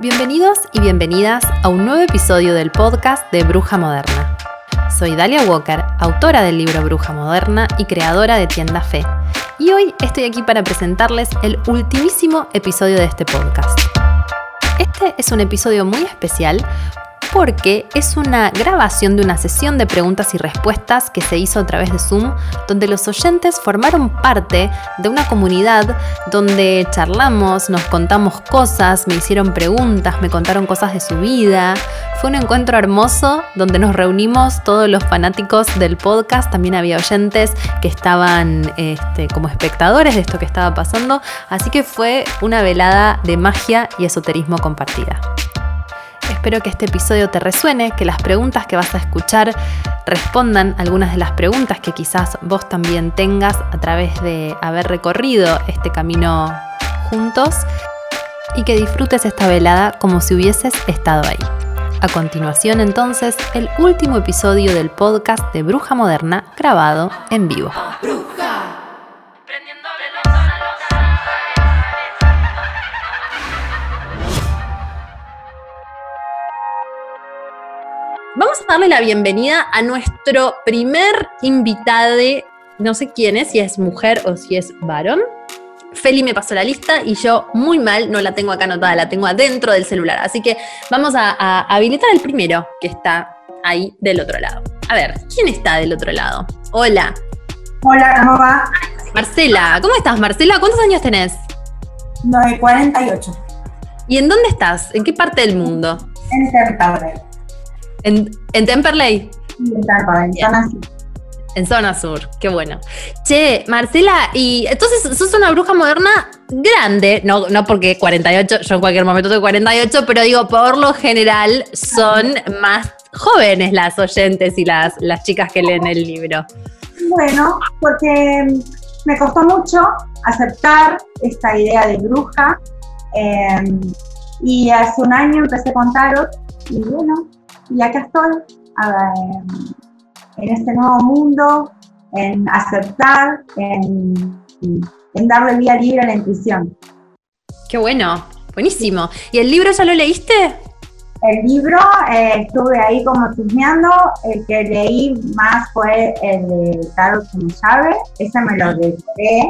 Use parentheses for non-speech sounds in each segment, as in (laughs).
Bienvenidos y bienvenidas a un nuevo episodio del podcast de Bruja Moderna. Soy Dalia Walker, autora del libro Bruja Moderna y creadora de Tienda Fe. Y hoy estoy aquí para presentarles el ultimísimo episodio de este podcast. Este es un episodio muy especial porque es una grabación de una sesión de preguntas y respuestas que se hizo a través de Zoom, donde los oyentes formaron parte de una comunidad donde charlamos, nos contamos cosas, me hicieron preguntas, me contaron cosas de su vida. Fue un encuentro hermoso donde nos reunimos todos los fanáticos del podcast, también había oyentes que estaban este, como espectadores de esto que estaba pasando, así que fue una velada de magia y esoterismo compartida. Espero que este episodio te resuene, que las preguntas que vas a escuchar respondan algunas de las preguntas que quizás vos también tengas a través de haber recorrido este camino juntos y que disfrutes esta velada como si hubieses estado ahí. A continuación entonces, el último episodio del podcast de Bruja Moderna grabado en vivo. Vamos a darle la bienvenida a nuestro primer invitado, no sé quién es, si es mujer o si es varón. Feli me pasó la lista y yo muy mal no la tengo acá anotada, la tengo adentro del celular. Así que vamos a, a habilitar el primero que está ahí del otro lado. A ver, ¿quién está del otro lado? Hola. Hola, ¿cómo va? Marcela, ¿cómo estás, Marcela? ¿Cuántos años tenés? No, 48. ¿Y en dónde estás? ¿En qué parte del mundo? En Temperley. ¿En, en Temperley? En Temperley, zona sur. En zona sur, qué bueno. Che, Marcela, y entonces sos una bruja moderna grande, no, no porque 48, yo en cualquier momento tengo 48, pero digo, por lo general son más jóvenes las oyentes y las, las chicas que leen el libro. Bueno, porque me costó mucho aceptar esta idea de bruja. eh, y hace un año empecé con tarot y bueno, y acá estoy en este nuevo mundo, en aceptar, en, en darle vía libre a la intuición. Qué bueno, buenísimo. ¿Y el libro ya lo leíste? El libro eh, estuve ahí como chusmeando, el que leí más fue el de Tarot como llave, ese me lo devoré.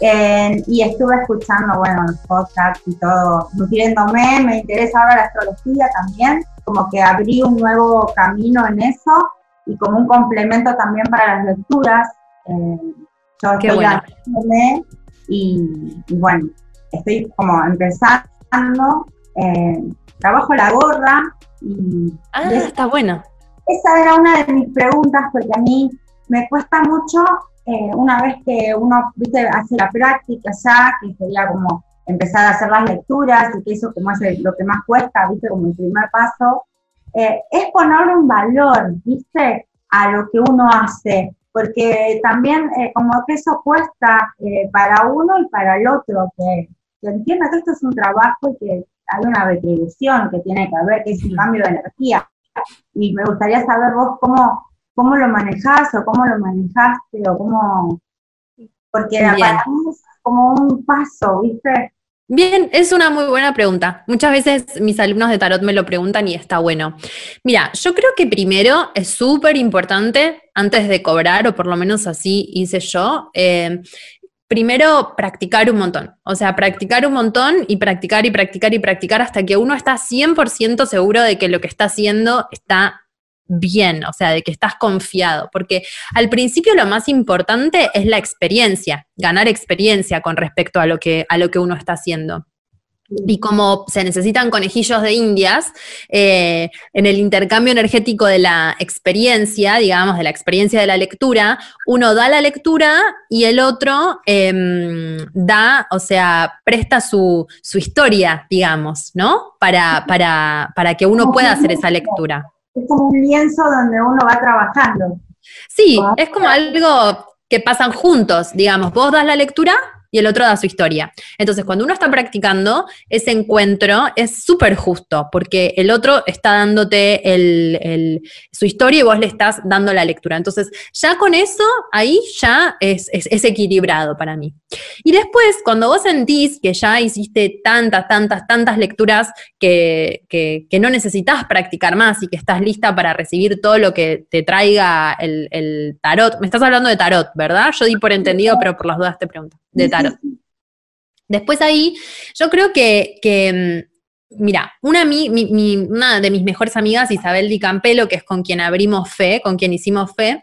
Eh, y estuve escuchando, bueno, los podcasts y todo, nutriéndome, me interesa ahora la astrología también, como que abrí un nuevo camino en eso y como un complemento también para las lecturas. Eh, yo Qué estoy bueno. y, y bueno, estoy como empezando, eh, trabajo la gorra y Ah, y es- está bueno. esa era una de mis preguntas porque a mí me cuesta mucho eh, una vez que uno viste, hace la práctica ya, que sería como empezar a hacer las lecturas y que eso como es lo que más cuesta, viste, como el primer paso, eh, es ponerle un valor, viste, a lo que uno hace, porque también eh, como que eso cuesta eh, para uno y para el otro, que, que entienda que esto es un trabajo y que hay una retribución que tiene que haber, que es un cambio de energía y me gustaría saber vos cómo, cómo lo manejás o cómo lo manejaste o cómo... Porque Bien. para mí como un paso, ¿viste? Bien, es una muy buena pregunta. Muchas veces mis alumnos de tarot me lo preguntan y está bueno. Mira, yo creo que primero es súper importante, antes de cobrar, o por lo menos así hice yo, eh, primero practicar un montón. O sea, practicar un montón y practicar y practicar y practicar hasta que uno está 100% seguro de que lo que está haciendo está bien, o sea, de que estás confiado, porque al principio lo más importante es la experiencia, ganar experiencia con respecto a lo que, a lo que uno está haciendo. y como se necesitan conejillos de indias, eh, en el intercambio energético de la experiencia, digamos, de la experiencia de la lectura, uno da la lectura y el otro em, da, o sea, presta su, historia, digamos, ¿no? Para, para, para que uno pueda hacer esa lectura. Es como un lienzo donde uno va trabajando. Sí, es como algo que pasan juntos, digamos, vos das la lectura y el otro da su historia. Entonces, cuando uno está practicando, ese encuentro es súper justo, porque el otro está dándote su historia y vos le estás dando la lectura. Entonces, ya con eso, ahí ya es, equilibrado para mí. Y después, cuando vos sentís que ya hiciste tantas, tantas, tantas lecturas que, no necesitas practicar más y que estás lista para recibir todo lo que te traiga el, el tarot, me estás hablando de tarot, ¿verdad? Yo di por entendido, pero por las dudas te pregunto de tarot. (laughs) Después ahí, yo creo que, mm, mira, una, una, de mis mejores amigas, Isabel Di Campelo, que es con quien abrimos fe, con quien hicimos fe,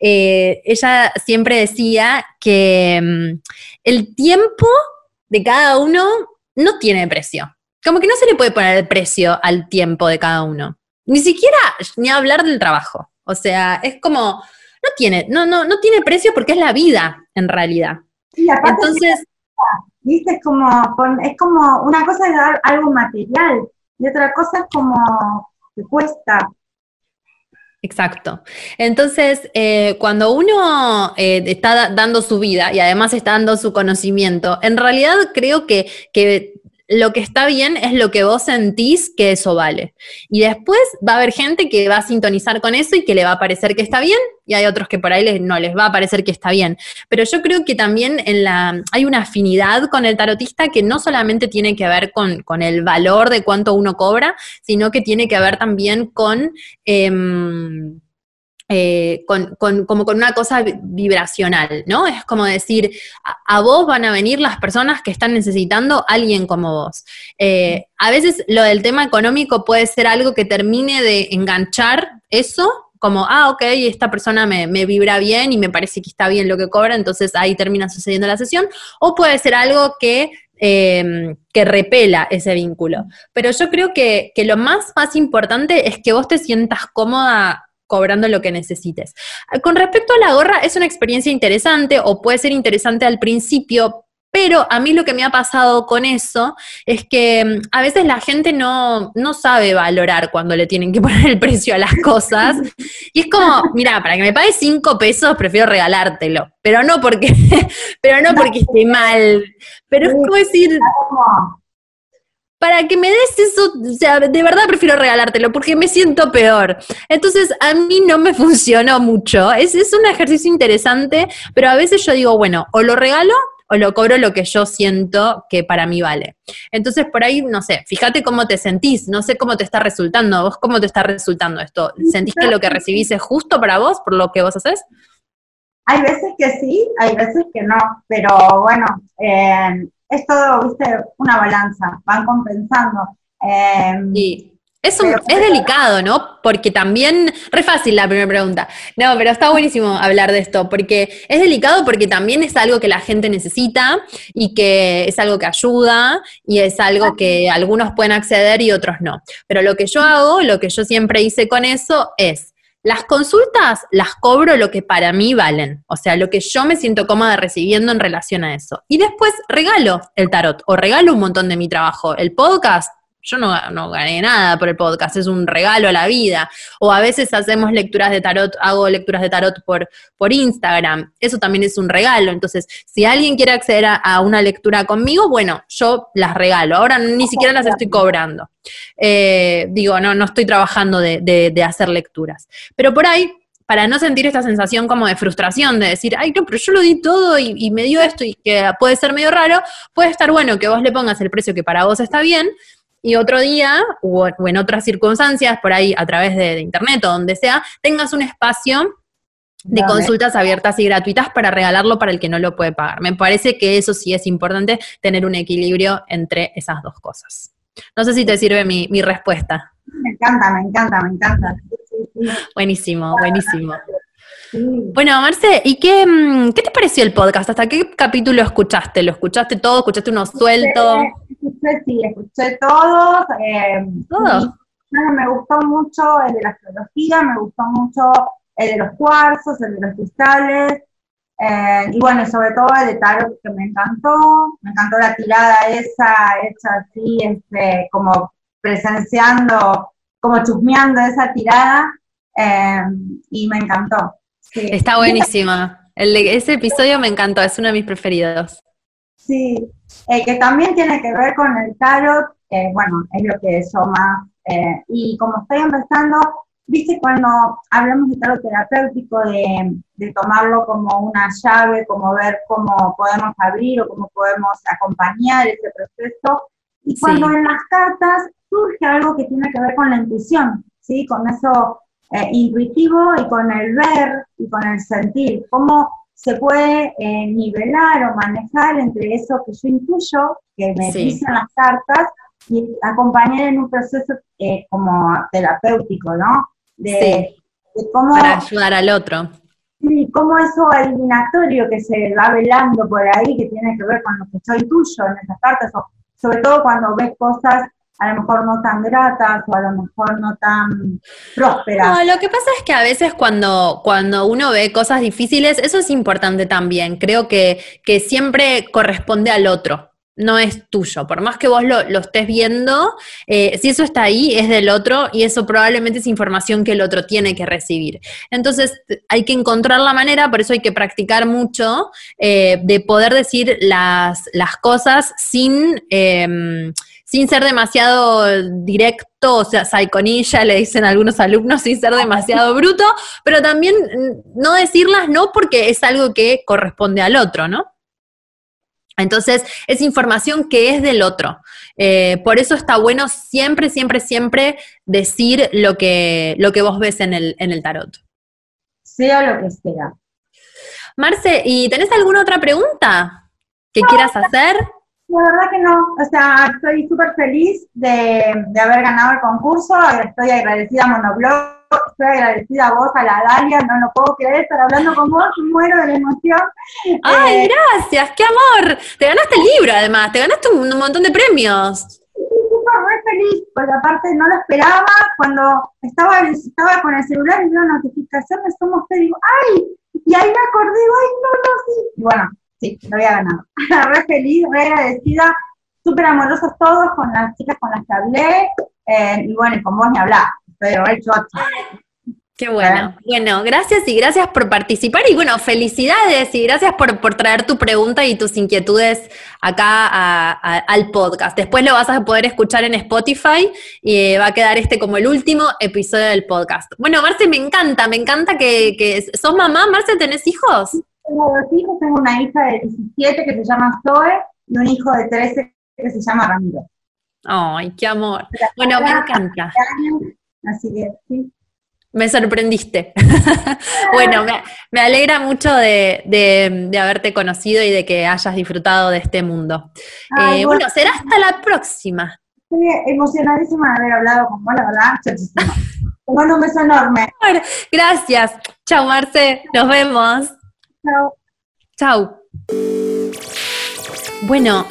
eh, ella siempre decía que mm, el tiempo de cada uno no tiene precio. Como que no se le puede poner el precio al tiempo de cada uno. Ni siquiera ni hablar del trabajo. O sea, es como, no tiene, no, no, no tiene precio porque es la vida, en realidad. Entonces, ¿viste? Es como, es como una cosa es dar algo material y otra cosa es como que cuesta. Exacto. Entonces, eh, cuando uno eh, está dando su vida y además está dando su conocimiento, en realidad creo que, que lo que está bien es lo que vos sentís que eso vale. Y después va a haber gente que va a sintonizar con eso y que le va a parecer que está bien, y hay otros que por ahí no les va a parecer que está bien. Pero yo creo que también en la, hay una afinidad con el tarotista que no solamente tiene que ver con, el valor de cuánto uno cobra, sino que tiene que ver también con... Em, eh, con, como con una cosa vibracional, ¿no? Es como decir, a, vos van a venir las personas que están necesitando alguien como vos. Eh, a veces lo del tema económico puede ser algo que termine de enganchar eso, como, ah, ok, esta persona me, vibra bien y me parece que está bien lo que cobra, entonces ahí termina sucediendo la sesión, o puede ser algo que em, que repela ese vínculo. Pero yo creo que, que, lo más, más importante es que vos te sientas cómoda cobrando lo que necesites. Con respecto a la gorra, es una experiencia interesante o puede ser interesante al principio, pero a mí lo que me ha pasado con eso es que mm, a veces la gente no, no, sabe valorar cuando le tienen que (laughs) poner el precio a las cosas. Y es como, mira, para que me pagues cinco pesos prefiero regalártelo. Pero no porque, (laughs) pero no porque esté mal. Pero es como decir, para que me des eso, o sea, de verdad prefiero regalártelo porque me siento peor. Entonces, a mí no me (laughs) funcionó mucho. Es, es un ejercicio interesante, pero a veces yo digo, bueno, o lo regalo o lo cobro lo que yo siento que para mí vale. Entonces, por ahí, no sé, fíjate cómo te sentís, no sé cómo te está resultando, vos cómo te está resultando esto. ¿Sentís que lo que recibís es justo para vos, por lo que vos haces? Hay veces que sí, hay veces que no, pero bueno, eh, es todo, viste, una balanza, van compensando. Eh, Es, es delicado, ¿no? Porque también, re fácil la primera pregunta. No, pero está buenísimo hablar de esto, porque es delicado porque también es algo que la gente necesita y que es algo que ayuda y es algo que algunos pueden acceder y otros no. Pero lo que yo hago, lo que yo siempre hice con eso es, las consultas las cobro lo que para mí valen, o sea, lo que yo me siento cómoda recibiendo en relación a eso. Y después regalo el tarot o regalo un montón de mi trabajo. El podcast yo no, gané nada por el podcast, es un regalo a la vida. O a veces hacemos lecturas de tarot, hago lecturas de tarot por, por Instagram, eso también es un regalo. Entonces, si alguien quiere acceder a, una lectura conmigo, bueno, yo las regalo. Ahora ni siquiera las estoy cobrando. Eh, digo, no, no estoy trabajando de, hacer lecturas. Pero por ahí para no sentir esta sensación como de frustración, de decir, ay, no, pero yo lo di todo y, y, me dio esto y que puede ser medio raro, puede estar bueno que vos le pongas el precio que para vos está bien, y otro día, o, en otras circunstancias, por ahí a través de, internet o donde sea, tengas un espacio de consultas abiertas y gratuitas para regalarlo para el que no lo puede pagar. Me parece que eso sí es importante, tener un equilibrio entre esas dos cosas. No sé si te sirve mi, respuesta. Me encanta, me encanta, me encanta. Buenísimo, buenísimo. Bueno, Marce, ¿y qué, mm, qué te pareció el podcast? ¿Hasta qué capítulo escuchaste? ¿Lo escuchaste todo? ¿Escuchaste uno suelto? Escuché, sí, escuché todos. Eh, ¿Todos? me gustó mucho el de la astrología, me gustó mucho el de los cuarzos, el de los cristales, eh, y bueno, sobre todo el de tarot que me encantó, me encantó la tirada esa, hecha así, este, como presenciando, como chusmeando esa tirada, eh, y me encantó. Está buenísima. El ese episodio me encantó, es uno de mis preferidos. Sí, eh, que también tiene que ver con el tarot, bueno, es lo que yo más, y como estoy empezando, viste cuando hablamos de tarot terapéutico, de, de, tomarlo como una llave, como ver cómo podemos abrir o cómo podemos acompañar ese proceso, y cuando en las cartas surge algo que tiene que ver con la intuición, ¿sí? Con eso eh, intuitivo y con el ver y con el sentir, cómo se puede eh, nivelar o manejar entre eso que yo intuyo, que me dicen las cartas, y acompañar en un proceso eh, como terapéutico, ¿no? de, cómo... Para ayudar al otro. Sí, cómo eso eliminatorio que se va velando por ahí, que tiene que ver con lo que soy tuyo en esas cartas, o sobre todo cuando ves cosas a lo mejor no tan gratas o a lo mejor no tan prósperas. No, lo que pasa es que a veces cuando, cuando uno ve cosas difíciles, eso es importante también. Creo que, que siempre corresponde al otro no es tuyo. Por más que vos lo, estés viendo, eh, si eso está ahí, es del otro y eso probablemente es información que el otro tiene que recibir. Entonces, hay que encontrar la manera, por eso hay que practicar mucho, eh, de poder decir las, las cosas sin... Em, sin ser demasiado directo, o sea, saiconilla, le dicen algunos alumnos, sin ser demasiado bruto, pero también no decirlas no porque es algo que corresponde al otro, ¿no? Entonces, es información que es del otro. Eh, por eso está bueno siempre, siempre, siempre decir lo que, lo que vos ves en el, en el tarot. Sea lo que sea. Marce, ¿y tenés alguna otra pregunta que quieras hacer? La verdad que no. O sea, estoy súper feliz de, de, haber ganado el concurso. Estoy agradecida a Monoblog estoy agradecida a vos, a la Dalia, no lo puedo creer estar hablando con vos, muero de la emoción. ¡Ay, eh, gracias! ¡Qué amor! Te ganaste el libro, además, te ganaste un, montón de premios. Súper feliz, porque aparte no lo esperaba, cuando estaba, estaba con el celular y veo notificaciones, somos ustedes, digo, ¡ay! Y ahí me acordé, ¡ay, no, no, sí! Y bueno, sí, lo había ganado. (laughs) re feliz, re agradecida, súper amorosos todos con las chicas con las que hablé, eh, y bueno, y con vos ni hablar pero hecho Qué bueno. Bueno, gracias y gracias por participar y bueno, felicidades y gracias por, traer tu pregunta y tus inquietudes acá al podcast. Después lo vas a poder escuchar en Spotify y va a quedar este como el último episodio del podcast. Bueno, Marce, me encanta, me encanta que, que sos mamá. Marce, ¿tenés hijos? Tengo dos hijos, tengo una hija de 17 que se llama Zoe y un hijo de 13 que se llama Ramiro. Ay, qué amor. Bueno, me encanta. Así que sí. Me sorprendiste. (laughs) bueno, me, alegra mucho de, haberte conocido y de que hayas disfrutado de este mundo. Eh, bueno, será hasta la próxima. Estoy emocionadísima de haber hablado con vos, la verdad. Te mando un beso enorme. Gracias. Chao, Marce. Nos vemos. Chao. Chao. Bueno,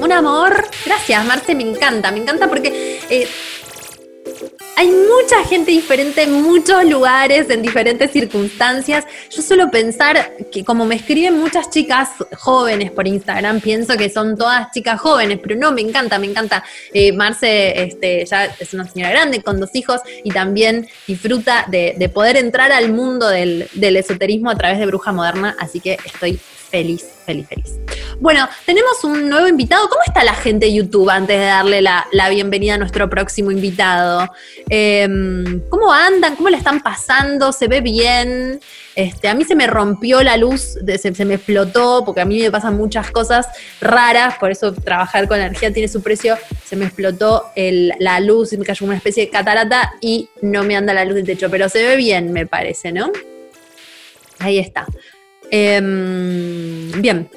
un amor. Gracias, Marce. Me encanta. Me encanta porque... Eh, hay mucha gente diferente en muchos lugares, en diferentes circunstancias. Yo suelo pensar que como me escriben muchas chicas jóvenes por Instagram, pienso que son todas chicas jóvenes, pero no, me encanta, me encanta. Eh, Marce este, ya es una señora grande con dos hijos y también disfruta de, poder entrar al mundo del, del esoterismo a través de Bruja Moderna, así que estoy feliz, feliz, feliz. Bueno, tenemos un nuevo invitado. ¿Cómo está la gente de YouTube antes de darle la, bienvenida a nuestro próximo invitado? Em, ¿Cómo andan? ¿Cómo le están pasando? ¿Se ve bien? Este, a mí se me rompió la luz, se, me explotó, porque a mí me pasan muchas cosas raras, por eso trabajar con energía tiene su precio. Se me explotó la luz y me cayó una especie de catarata y no me anda la luz del techo, pero se ve bien, me parece, ¿no? Ahí está. Em, bien.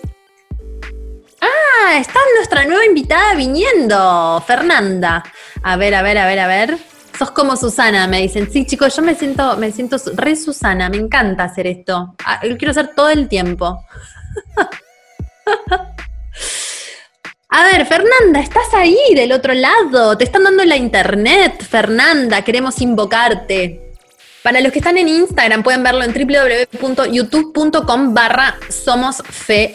Ah, está nuestra nueva invitada viniendo, Fernanda. A ver, a ver, a ver, a ver. Sos como Susana, me dicen. Sí, chicos, yo me siento, me siento re Susana, me encanta hacer esto. Ah, lo quiero hacer todo el tiempo. (laughs) A ver, Fernanda, estás ahí del otro lado. Te están dando la internet, Fernanda. Queremos invocarte. Para los que están en Instagram pueden verlo en www.youtube.com barra Somos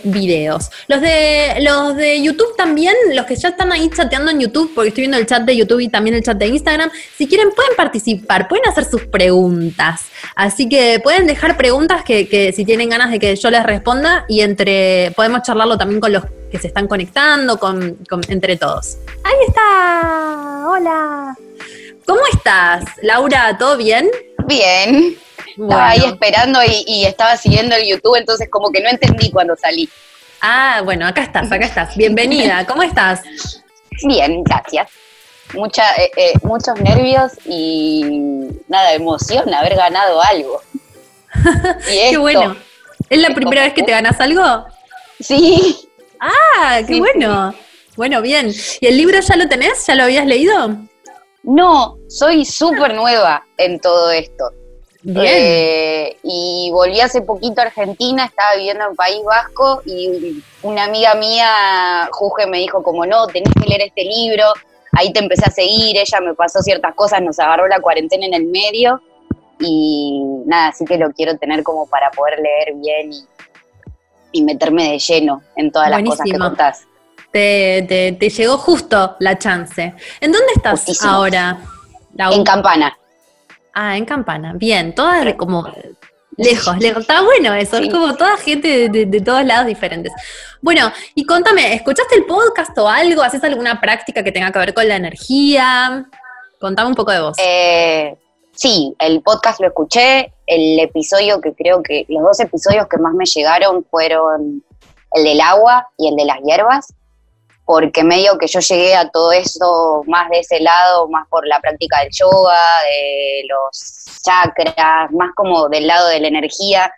Videos. Los de, los de YouTube también, los que ya están ahí chateando en YouTube, porque estoy viendo el chat de YouTube y también el chat de Instagram, si quieren pueden participar, pueden hacer sus preguntas. Así que pueden dejar preguntas que, si tienen ganas de que yo les responda y entre podemos charlarlo también con los que se están conectando, con, entre todos. Ahí está. Hola. ¿Cómo estás, Laura? ¿Todo bien? Bien. Estaba ahí esperando y, estaba siguiendo el YouTube, entonces como que no entendí cuando salí. Ah, bueno, acá estás, acá estás. Bienvenida, ¿cómo estás? Bien, gracias. Mucha, eh, eh, muchos nervios y nada, emoción haber ganado algo. (laughs) qué bueno. ¿Es la primera vez que te ganas algo? Sí. Ah, qué bueno. Bueno, bien. ¿Y el libro ya lo tenés? ¿Ya lo habías leído? No, soy súper nueva en todo esto. Eh, y volví hace poquito a Argentina, estaba viviendo en País Vasco y una amiga mía, Juge, me dijo como no, tenés que leer este libro, ahí te empecé a seguir, ella me pasó ciertas cosas, nos agarró la cuarentena en el medio y nada, así que lo quiero tener como para poder leer bien y, meterme de lleno en todas las cosas que contás. Te, te, llegó justo la chance. ¿En dónde estás ahora? En Campana. Ah, en Campana. Bien, todas como lejos, lejos. Está bueno eso, es como toda gente de, todos lados diferentes. Bueno, y contame, ¿escuchaste el podcast o algo? ¿Haces alguna práctica que tenga que ver con la energía? Contame un poco de vos. Eh, sí, el podcast lo escuché. El episodio que creo que, los dos episodios que más me llegaron fueron el del agua y el de las hierbas porque medio que yo llegué a todo eso más de ese lado, más por la práctica del yoga, de los chakras, más como del lado de la energía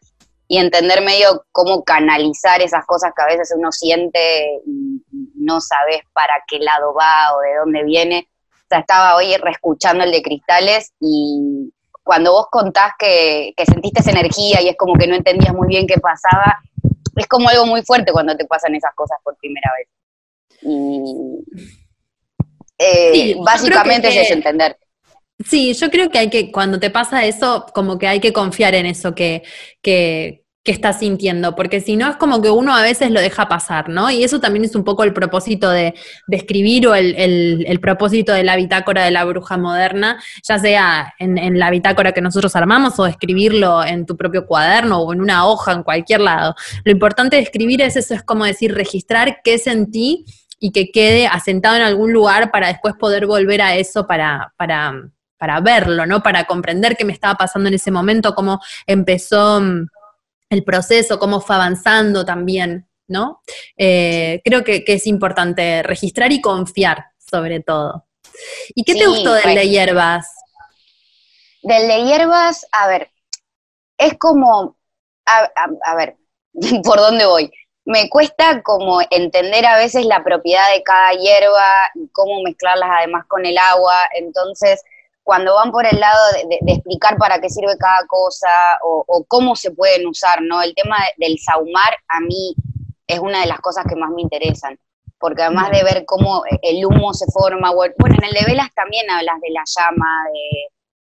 y entender medio cómo canalizar esas cosas que a veces uno siente y no sabes para qué lado va o de dónde viene. O sea, estaba hoy reescuchando el de cristales y cuando vos contás que, que sentiste esa energía y es como que no entendías muy bien qué pasaba, es como algo muy fuerte cuando te pasan esas cosas por primera vez. Y eh, básicamente es entender. Sí, yo creo que hay que, cuando te pasa eso, como que hay que confiar en eso que, que, estás sintiendo, porque si no es como que uno a veces lo deja pasar, ¿no? Y eso también es un poco el propósito de, escribir o el, propósito de la bitácora de la bruja moderna, ya sea en, en, la bitácora que nosotros armamos o escribirlo en tu propio cuaderno o en una hoja, en cualquier lado. Lo importante de escribir es eso, es como decir, registrar qué sentí y que quede asentado en algún lugar para después poder volver a eso para, para, para verlo, ¿no? Para comprender qué me estaba pasando en ese momento, cómo empezó mm, el proceso, cómo fue avanzando también, ¿no? Eh, creo que, es importante registrar y confiar, sobre todo. ¿Y qué te gustó del de hierbas? Del de hierbas, a ver, es como, a ver, (laughs) ¿por dónde voy? Me cuesta como entender a veces la propiedad de cada hierba y cómo mezclarlas además con el agua. Entonces, cuando van por el lado de, explicar para qué sirve cada cosa o, cómo se pueden usar, ¿no? El tema del saumar a mí es una de las cosas que más me interesan, porque además de ver cómo el humo se forma, bueno, en el de velas también hablas de la llama,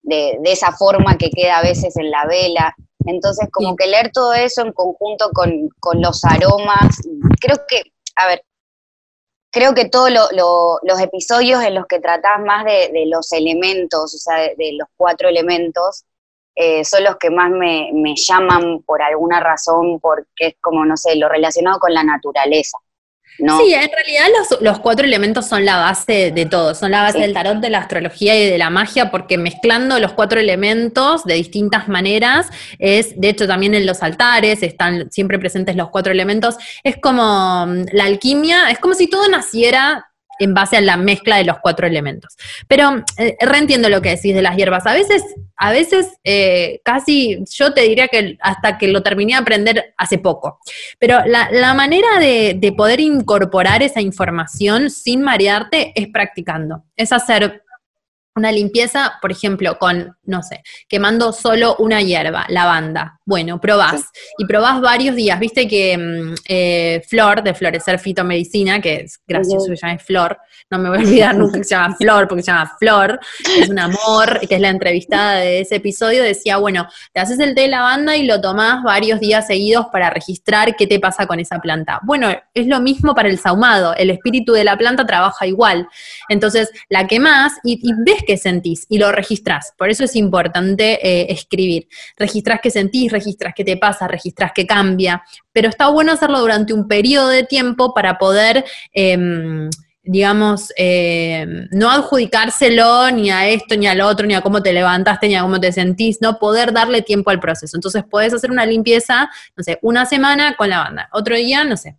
de, de esa forma que queda a veces en la vela. Entonces, como que leer todo eso en conjunto con, los aromas, creo que, a ver, creo que todos los episodios en los que tratás más de, los elementos, o sea, de, los cuatro elementos, eh, son los que más me, me, llaman por alguna razón, porque es como, no sé, lo relacionado con la naturaleza. Sí, en realidad los, cuatro elementos son la base de todo, son la base del tarot, de la astrología y de la magia, porque mezclando los cuatro elementos de distintas maneras, es, de hecho también en los altares están siempre presentes los cuatro elementos, es como mm, la alquimia, es como si todo naciera en base a la mezcla de los cuatro elementos. Pero eh, reentiendo lo que decís de las hierbas. A veces, a veces eh, casi yo te diría que hasta que lo terminé de aprender hace poco. Pero la, manera de, de, poder incorporar esa información sin marearte es practicando. Es hacer una limpieza, por ejemplo, con, no sé, quemando solo una hierba, lavanda. Bueno, probás. Y probás varios días. Viste que mm, eh, Flor, de Florecer Fitomedicina, que es gracioso que se llame Flor, no me voy a olvidar nunca que se llama Flor, porque se llama Flor, es un amor, que es la entrevistada de ese episodio, decía, bueno, te haces el té de lavanda y lo tomás varios días seguidos para registrar qué te pasa con esa planta. Bueno, es lo mismo para el saumado, el espíritu de la planta trabaja igual. Entonces, la quemás y, y ves qué sentís y lo registrás. Por eso es importante eh, escribir. Registrás qué sentís, registrás qué te pasa, registrás qué cambia. Pero está bueno hacerlo durante un periodo de tiempo para poder... Em, digamos, em, no adjudicárselo ni a esto, ni al otro, ni a cómo te levantaste, ni a cómo te sentís, no poder darle tiempo al proceso. Entonces, puedes hacer una limpieza, no sé, una semana con la banda, otro día, no sé,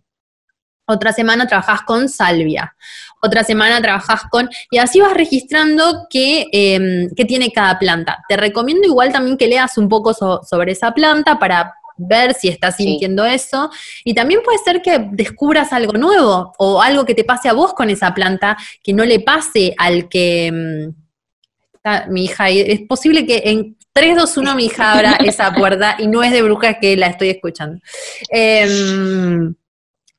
otra semana trabajás con salvia, otra semana trabajás con, y así vas registrando qué, em, tiene cada planta. Te recomiendo igual también que leas un poco sobre esa planta para ver si estás sintiendo eso. Y también puede ser que descubras algo nuevo o algo que te pase a vos con esa planta que no le pase al que... Em, está mi hija, es posible que en 3, 2, 1 mi hija abra (laughs) esa puerta y no es de brujas que la estoy escuchando. Eh,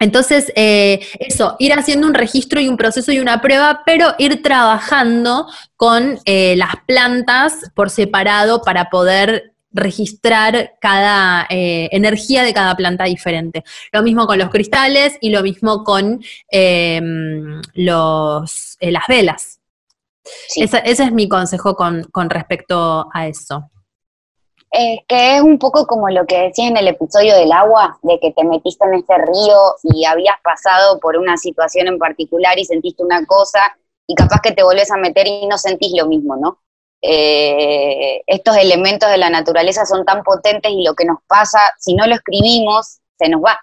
entonces, eh, eso, ir haciendo un registro y un proceso y una prueba, pero ir trabajando con eh, las plantas por separado para poder registrar cada eh, energía de cada planta diferente. Lo mismo con los cristales y lo mismo con em, los, las velas. ese es mi consejo con, con respecto a eso. Es que es un poco como lo que decía en el episodio del agua, de que te metiste en ese río y habías pasado por una situación en particular y sentiste una cosa y capaz que te volvés a meter y no sentís lo mismo, ¿no? Eh, estos elementos de la naturaleza son tan potentes y lo que nos pasa, si no lo escribimos, se nos va.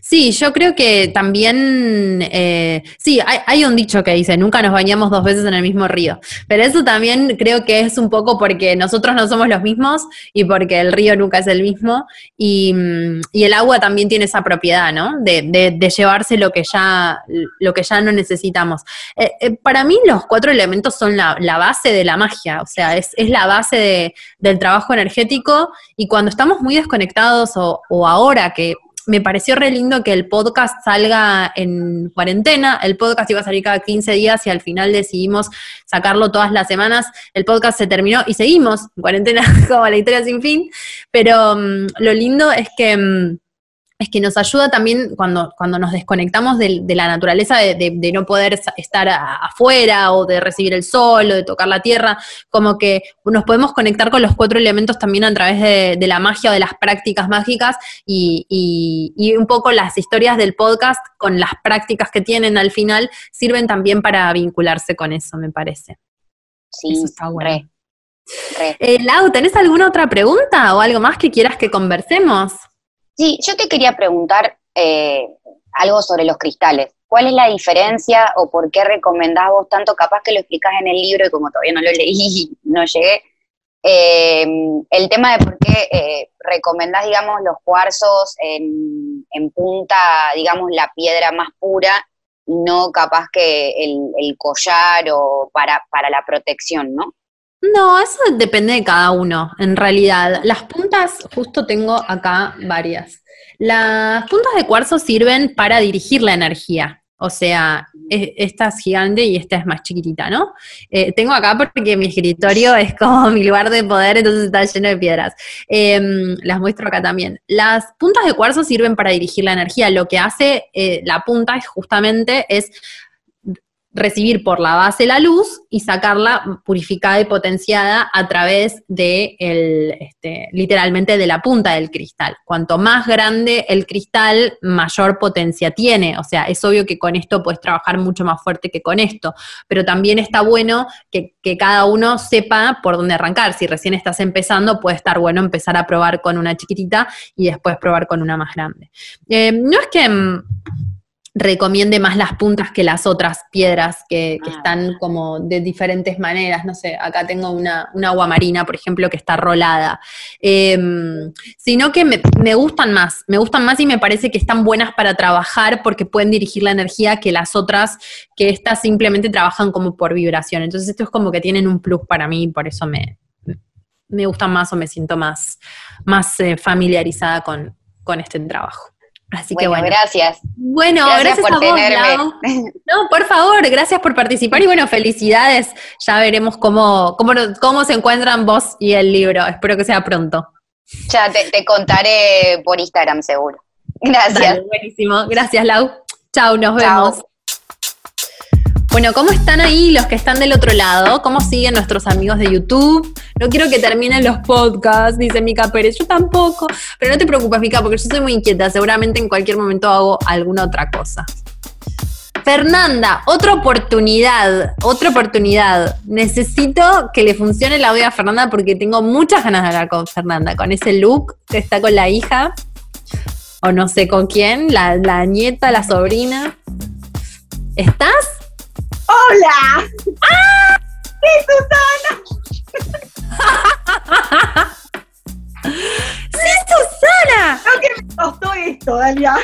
Sí, yo creo que también, eh, sí, hay, un dicho que dice, nunca nos bañamos dos veces en el mismo río, pero eso también creo que es un poco porque nosotros no somos los mismos y porque el río nunca es el mismo y, mm, el agua también tiene esa propiedad, ¿no? De, llevarse lo que ya, lo que ya no necesitamos. Eh, eh, para mí los cuatro elementos son la, base de la magia, o sea, es, la base del trabajo energético y cuando estamos muy desconectados o, o ahora que me pareció re lindo que el podcast salga en cuarentena. El podcast iba a salir cada 15 días y al final decidimos sacarlo todas las semanas. El podcast se terminó y seguimos en cuarentena (laughs) como la historia sin fin. Pero mm, lo lindo es que... Mm, es que nos ayuda también cuando, cuando nos desconectamos de, la naturaleza, de, no poder estar afuera o de recibir el sol o de tocar la tierra, como que nos podemos conectar con los cuatro elementos también a través de, la magia o de las prácticas mágicas y, y, un poco las historias del podcast con las prácticas que tienen al final sirven también para vincularse con eso, me parece. Sí, eso está bueno. Eh, Lau, ¿tenés alguna otra pregunta o algo más que quieras que conversemos? Sí, yo te quería preguntar eh, algo sobre los cristales. ¿Cuál es la diferencia o por qué recomendás vos tanto? Capaz que lo explicás en el libro y como todavía no lo leí, (laughs) no llegué. Eh, el tema de por qué eh, recomendás, digamos, los cuarzos en, punta, digamos, la piedra más pura no capaz que el, collar o para, para la protección, ¿no? No, eso depende de cada uno, en realidad. Las puntas, justo tengo acá varias. Las puntas de cuarzo sirven para dirigir la energía. O sea, esta es gigante y esta es más chiquitita, ¿no? Eh, tengo acá porque mi escritorio es como (laughs) mi lugar de poder, entonces está lleno de piedras. Em, las muestro acá también. Las puntas de cuarzo sirven para dirigir la energía. Lo que hace eh, la punta es justamente es recibir por la base la luz y sacarla purificada y potenciada a través de el, este, literalmente de la punta del cristal. Cuanto más grande el cristal, mayor potencia tiene. O sea, es obvio que con esto puedes trabajar mucho más fuerte que con esto, pero también está bueno que, cada uno sepa por dónde arrancar. Si recién estás empezando, puede estar bueno empezar a probar con una chiquitita y después probar con una más grande. Eh, no es que mm, recomiende más las puntas que las otras piedras que, que, están como de diferentes maneras. No sé, acá tengo una, una agua marina, por ejemplo, que está rolada. Em, sino que me, me, gustan más, me gustan más y me parece que están buenas para trabajar porque pueden dirigir la energía que las otras, que estas simplemente trabajan como por vibración. Entonces esto es como que tienen un plus para mí, por eso me, me gustan más o me siento más, más eh, familiarizada con, con este trabajo. Así que bueno. Gracias. Bueno, gracias, por a vos, Lau. No, por favor, gracias por participar y bueno, felicidades. Ya veremos cómo, cómo, cómo se encuentran vos y el libro. Espero que sea pronto. Ya te, te contaré por Instagram seguro. Gracias. Dale, buenísimo. Gracias, Lau. Chau, nos Chau. vemos. Bueno, ¿cómo están ahí los que están del otro lado? ¿Cómo siguen nuestros amigos de YouTube? No quiero que terminen los podcasts, dice Mica Pérez. Yo tampoco. Pero no te preocupes, Mica, porque yo soy muy inquieta. Seguramente en cualquier momento hago alguna otra cosa. Fernanda, otra oportunidad, otra oportunidad. Necesito que le funcione la audio a Fernanda porque tengo muchas ganas de hablar con Fernanda, con ese look que está con la hija, o no sé con quién, la nieta, la sobrina. ¿Estás? ¡Hola! ¡Ah! ¡Sí, Susana! (laughs) ¡Sí, Susana! Creo que me costó esto, Dalia.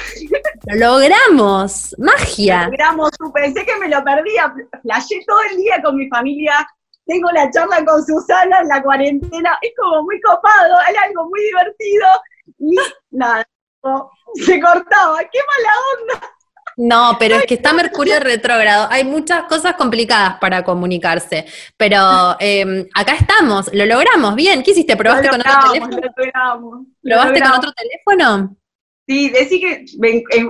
Lo logramos. Magia. Lo logramos. Pensé que me lo perdía. Flashé todo el día con mi familia. Tengo la charla con Susana en la cuarentena. Es como muy copado. Hay algo muy divertido. Y nada, (laughs) se cortaba. ¡Qué mala onda! No, pero es que está Mercurio retrógrado. Hay muchas cosas complicadas para comunicarse. Pero eh, acá estamos, lo logramos. Bien, ¿qué hiciste? ¿Probaste con otro teléfono? ¿Probaste con otro teléfono? Sí, decí que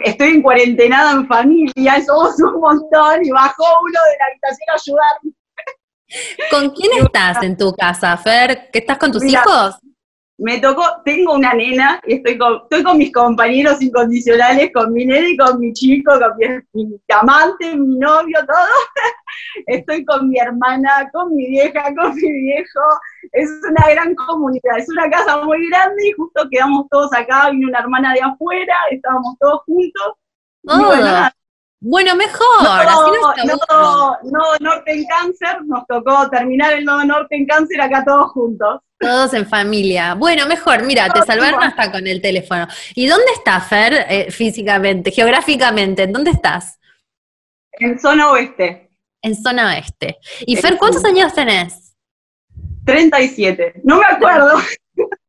estoy en cuarentenada en familia, (laughs) somos un montón y bajó uno de la habitación a ayudarme. ¿Con quién estás en tu casa, Fer? ¿Qué estás con tus hijos? Me tocó, tengo una nena, y estoy con, estoy con mis compañeros incondicionales, con mi nena y con mi chico, con mi, amante, mi novio, todo. (laughs) Estoy con mi hermana, con mi vieja, con mi viejo. Es una gran comunidad, es una casa muy grande y justo quedamos todos acá, vino una hermana de afuera, estábamos todos juntos. Bueno, mejor. No, no, no, Norte en Cáncer, nos tocó terminar el Nodo Norte en Cáncer acá todos juntos. Todos en familia. Bueno, mejor, mira, te salvaron hasta con el teléfono. ¿Y dónde estás, Fer, eh, físicamente, geográficamente? ¿Dónde estás? En zona oeste. En zona oeste. ¿Y Fer, cuántos años tenés? 37. No me acuerdo.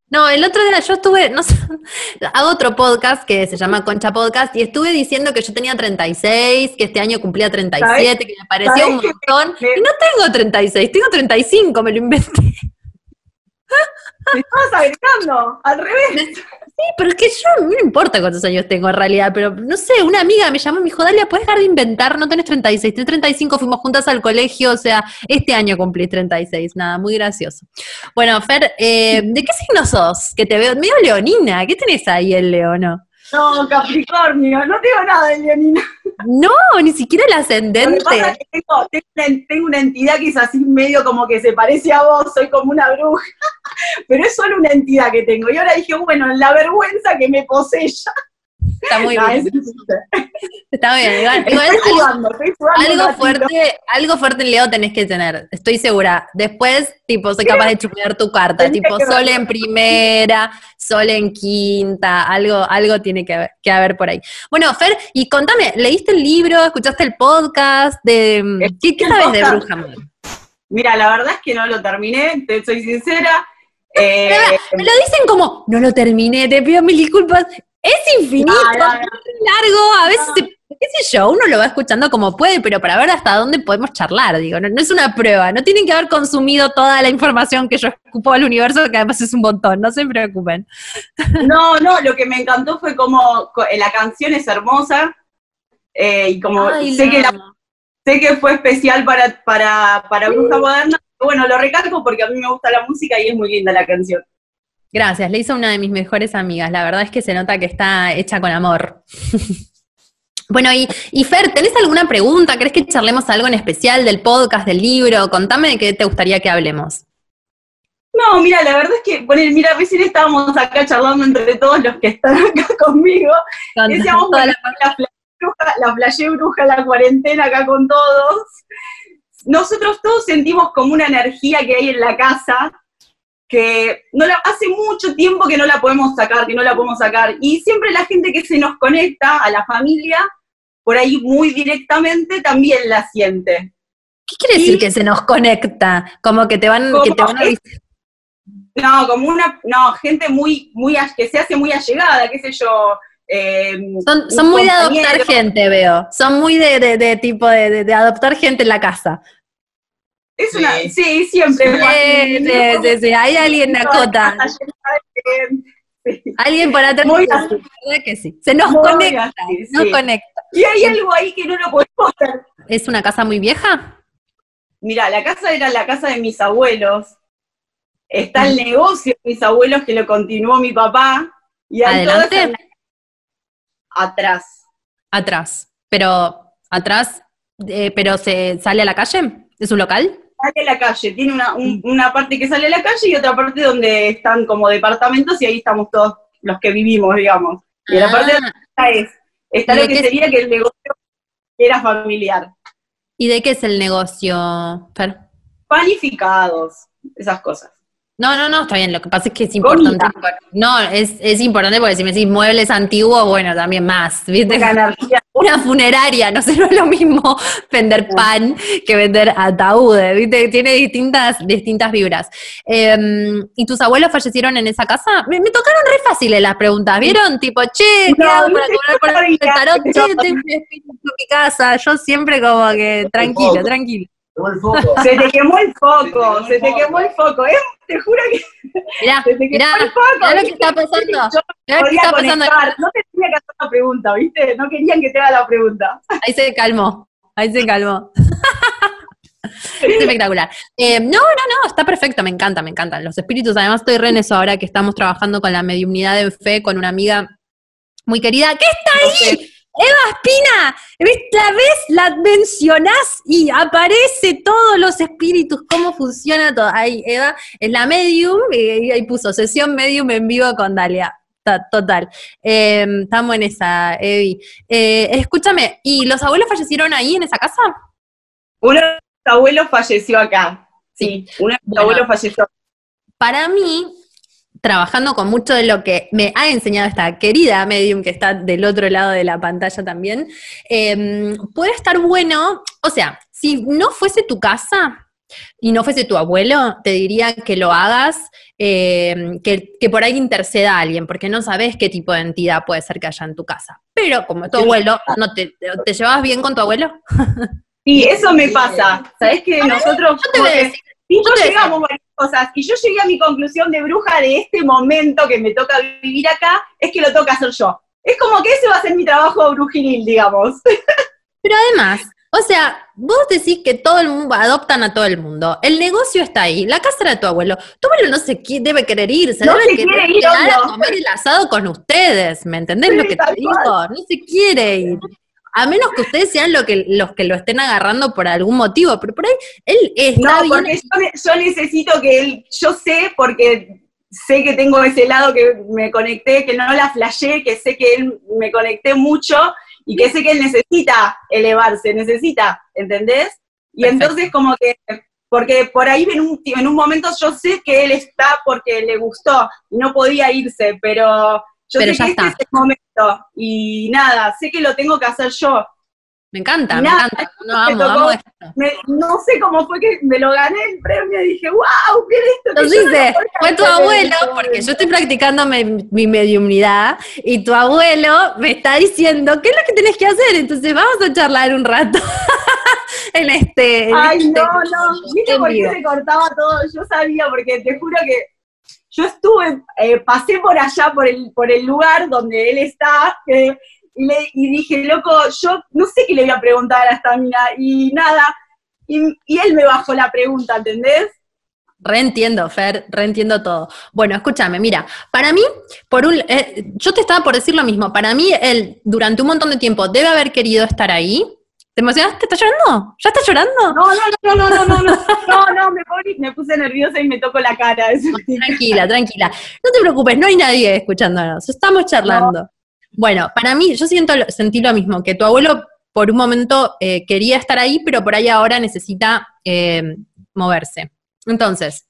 No, el otro día yo estuve, no sé, (laughs) hago otro podcast que se llama Concha Podcast y estuve diciendo que yo tenía 36, que este año cumplía 37, que me parecía un montón. Y no tengo 36, tengo 35, me lo inventé. (laughs) Me estabas agregando, al revés. (laughs) Sí, pero es que yo no importa cuántos años tengo en realidad, pero no sé, una amiga me llamó y me dijo, Dalia, ¿puedes dejar de inventar? No tenés 36, tenés 35, fuimos juntas al colegio, o sea, este año cumplí 36, nada, muy gracioso. Bueno, Fer, eh, ¿de qué signo sos? Que te veo medio leonina, ¿qué tenés ahí el leono? No, Capricornio, no tengo nada de leonina. No, ni siquiera el ascendente. tengo, una entidad que es así medio como que se parece a vos, soy como una bruja, (laughs) pero es solo una entidad que tengo. Y ahora dije, bueno, la vergüenza que me posee ya. Está muy bien. Está bien. Igual, algo, fuerte, algo fuerte en Leo tenés que tener, estoy segura. Después, tipo, soy capaz de chupear tu carta, tipo, sol en primera, sol en quinta, algo, algo tiene que haber, que haber por ahí. Bueno, Fer, y contame, ¿leíste el libro? ¿Escuchaste el podcast? De, ¿Qué, sabes de Bruja Mira, la verdad es que no lo terminé, te soy sincera. Eh, me lo dicen como, no lo terminé, te pido mil disculpas. Es infinito, es largo, a veces, qué sé yo, uno lo va escuchando como puede, pero para ver hasta dónde podemos charlar, digo, no, es una prueba, no tienen que haber consumido toda la información que yo escupo al universo, que además es un montón, no se preocupen. No, no, lo que me encantó fue como la canción es hermosa, eh, y como sé, que sé que fue especial para, para, para Bruja Moderna, bueno, lo recalco porque a mí me gusta la música y es muy linda la canción. Gracias, le hizo una de mis mejores amigas. La verdad es que se nota que está hecha con amor. (laughs) bueno, y, y, Fer, ¿tenés alguna pregunta? ¿Crees que charlemos algo en especial del podcast, del libro? Contame de qué te gustaría que hablemos. No, mira, la verdad es que, bueno, mira, recién estábamos acá charlando entre todos los que están acá (laughs) conmigo. decíamos, la, bruja, la playé bruja la cuarentena acá con todos. Nosotros todos sentimos como una energía que hay en la casa, que no la, hace mucho tiempo que no la podemos sacar, que no la podemos sacar. Y siempre la gente que se nos conecta a la familia, por ahí muy directamente, también la siente. ¿Qué quiere decir que se nos conecta? Como que te van, que te van a No, como una, no, gente muy, muy, que se hace muy allegada, qué sé yo. Eh, son, muy de adoptar gente, veo. Son muy de, de, tipo de, de, adoptar gente en la casa. Es una, sí, siempre. Sí, sí, Hay alguien Dakota. Alguien por atrás. Muy ¿verdad que sí? Se nos conecta, nos conecta. Y hay algo ahí que no lo podemos hacer. ¿Es una casa muy vieja? Mira, la casa era la casa de mis abuelos. Está el negocio de mis abuelos que lo continuó mi papá. Y ¿Adelante? Atrás. Atrás. Pero, atrás, eh, pero se sale a la calle? ¿Es un local? Sale a la calle, tiene una, una parte que sale a la calle y otra parte donde están como departamentos y ahí estamos todos los que vivimos, digamos. Y la parte de ah. es, está lo que sería que el negocio era familiar. ¿Y de qué es el negocio, Fer? Panificados, esas cosas. No, no, no, está bien. Lo que pasa es que es importante. No, es, es importante porque si me decís muebles antiguos, bueno, también más. ¿viste? Una (laughs) funeraria, no sé, no es lo mismo vender pan que vender ataúdes, ¿viste? Tiene distintas, distintas vibras. Em, ¿Y tus abuelos fallecieron en esa casa? Me, tocaron re fáciles las preguntas, ¿vieron? Tipo, che, ¿qué hago para cobrar por el tarot? Che, tengo mi casa. Yo siempre como que, tranquilo, tranquilo. Se te quemó el foco, se te quemó el foco. ¿eh? Te juro que. Mirá, se te mirá, el foco. Mirá lo que está pasando. Mirá lo que está pasando. No te tenía que hacer la pregunta, ¿viste? No querían que te haga la pregunta. Ahí se calmó. Ahí se calmó. Es espectacular. Eh, no, no, no, está perfecto, me encanta, me encantan. Los espíritus, además estoy re en eso ahora que estamos trabajando con la mediunidad de fe con una amiga muy querida. ¿Qué está ahí? Eva Espina, la vez la mencionás y aparece todos los espíritus, cómo funciona todo. Ahí, Eva, es la medium, y ahí puso sesión medium en vivo con Dalia. Total. Em, estamos en esa, Evi. Eh, escúchame, ¿y los abuelos fallecieron ahí en esa casa? Uno de los abuelos falleció acá. Sí, uno de los abuelos falleció. Para mí, trabajando con mucho de lo que me ha enseñado esta querida medium que está del otro lado de la pantalla también, em, puede estar bueno, o sea, si no fuese tu casa y no fuese tu abuelo, te diría que lo hagas, em, que, por ahí interceda a alguien, porque no sabes qué tipo de entidad puede ser que haya en tu casa. Pero como tu abuelo, ¿no te, te llevas bien con tu abuelo? Sí, eso me pasa. Sabes que nosotros... Yo te voy a decir, yo llegamos varias cosas, y yo llegué a mi conclusión de bruja de este momento que me toca vivir acá, es que lo toca hacer yo. Es como que ese va a ser mi trabajo brujinil, digamos. (laughs) Pero además, o sea, vos decís que todo el mundo, adoptan a todo el mundo. El negocio está ahí, la casa era de tu abuelo. Tu abuelo no se debe querer ir, se debe querer ir a comer el asado con ustedes, ¿me entendés lo que te digo? No se quiere ir a menos que ustedes sean lo que, los que lo estén agarrando por algún motivo, pero por ahí él está no, porque yo, necesito que él, yo sé porque sé que tengo ese lado que me conecté, que no la flashé, que sé que él me conecté mucho y que sé que él necesita elevarse, necesita, ¿entendés? Y entonces como que, porque por ahí en un, en un momento yo sé que él está porque le gustó y no podía irse, pero yo sé que este es el momento y nada, sé que lo tengo que hacer yo. Me encanta, me encanta. No, no sé cómo fue que me lo gané el premio y dije, wow, ¿qué es esto? Entonces, fue tu abuelo, porque yo estoy practicando mi, mi mediumnidad y tu abuelo me está diciendo, ¿qué es lo que tenés que hacer? Entonces vamos a charlar un rato. (laughs) en este. Ay, este no, no, ¿viste por qué se cortaba todo? Yo sabía, porque te juro que yo estuve, eh, pasé por allá, por el, por el lugar donde él está, y, le, y, dije, loco, yo no sé qué le voy a preguntar a esta mina, y nada, y, él me bajó la pregunta, ¿entendés? Reentiendo, Fer, reentiendo todo. Bueno, escúchame, mira, para mí, por un, eh, yo te estaba por decir lo mismo, para mí él durante un montón de tiempo debe haber querido estar ahí, ¿Te emocionaste? ¿Estás llorando? ¿Ya estás llorando? No, no, no, no, no, no, no, no, no, me, me puse nerviosa y me tocó la cara. tranquila, tranquila. No te preocupes, no hay nadie escuchándonos, estamos charlando. Bueno, para mí, yo siento, sentí lo mismo, que tu abuelo por un momento eh, quería estar ahí, pero por ahí ahora necesita eh, moverse. Entonces,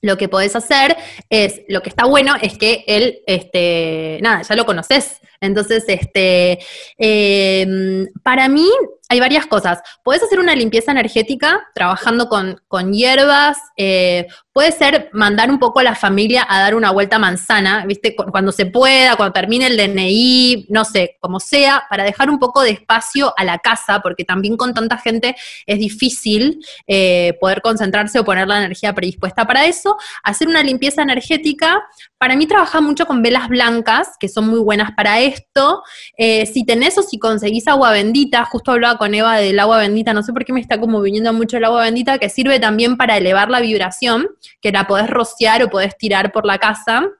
lo que podés hacer es, lo que está bueno es que él, este, nada, ya lo conoces. Entonces, este, em, para mí hay varias cosas. Puedes hacer una limpieza energética trabajando con, con hierbas, eh, Puede ser mandar un poco a la familia a dar una vuelta manzana, ¿viste? Cuando se pueda, cuando termine el DNI, no sé, como sea, para dejar un poco de espacio a la casa, porque también con tanta gente es difícil eh, poder concentrarse o poner la energía predispuesta para eso. Hacer una limpieza energética, para mí trabaja mucho con velas blancas, que son muy buenas para esto. Eh, si tenés o si conseguís agua bendita, justo hablaba con Eva del agua bendita, no sé por qué me está como viniendo mucho el agua bendita, que sirve también para elevar la vibración que la podés rociar o podés tirar por la casa.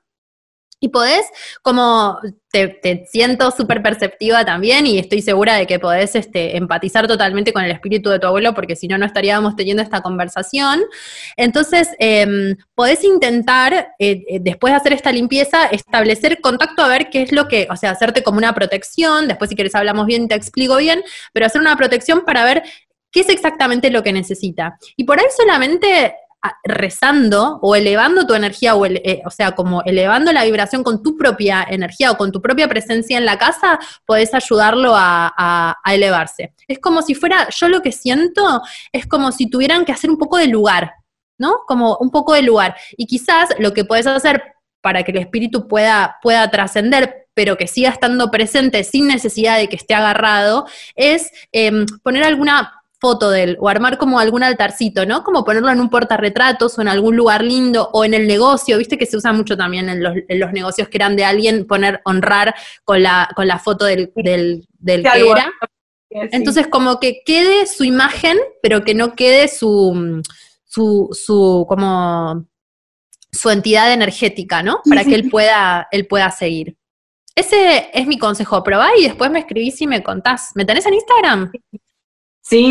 Y podés, como te, siento súper perceptiva también y estoy segura de que podés este, empatizar totalmente con el espíritu de tu abuelo, porque si no, no estaríamos teniendo esta conversación. Entonces, em, podés intentar, eh, eh, después de hacer esta limpieza, establecer contacto a ver qué es lo que, o sea, hacerte como una protección, después si quieres hablamos bien, te explico bien, pero hacer una protección para ver qué es exactamente lo que necesita. Y por ahí solamente rezando o elevando tu energía, o, eh, o, sea, como elevando la vibración con tu propia energía o con tu propia presencia en la casa, podés ayudarlo a, elevarse. Es como si fuera, yo lo que siento es como si tuvieran que hacer un poco de lugar, ¿no? Como un poco de lugar. Y quizás lo que puedes hacer para que el espíritu pueda, pueda trascender, pero que siga estando presente sin necesidad de que esté agarrado, es em, poner alguna foto de él o armar como algún altarcito, ¿no? Como ponerlo en un portarretratos o en algún lugar lindo o en el negocio, viste que se usa mucho también en los, negocios que eran de alguien poner, honrar con la, con la foto del, del, del que era. Entonces, como que quede su imagen, pero que no quede su, su, su como su entidad energética, ¿no? Para que él pueda, él pueda seguir. Ese es mi consejo, probá y después me escribís y me contás. ¿Me tenés en Instagram? Sí,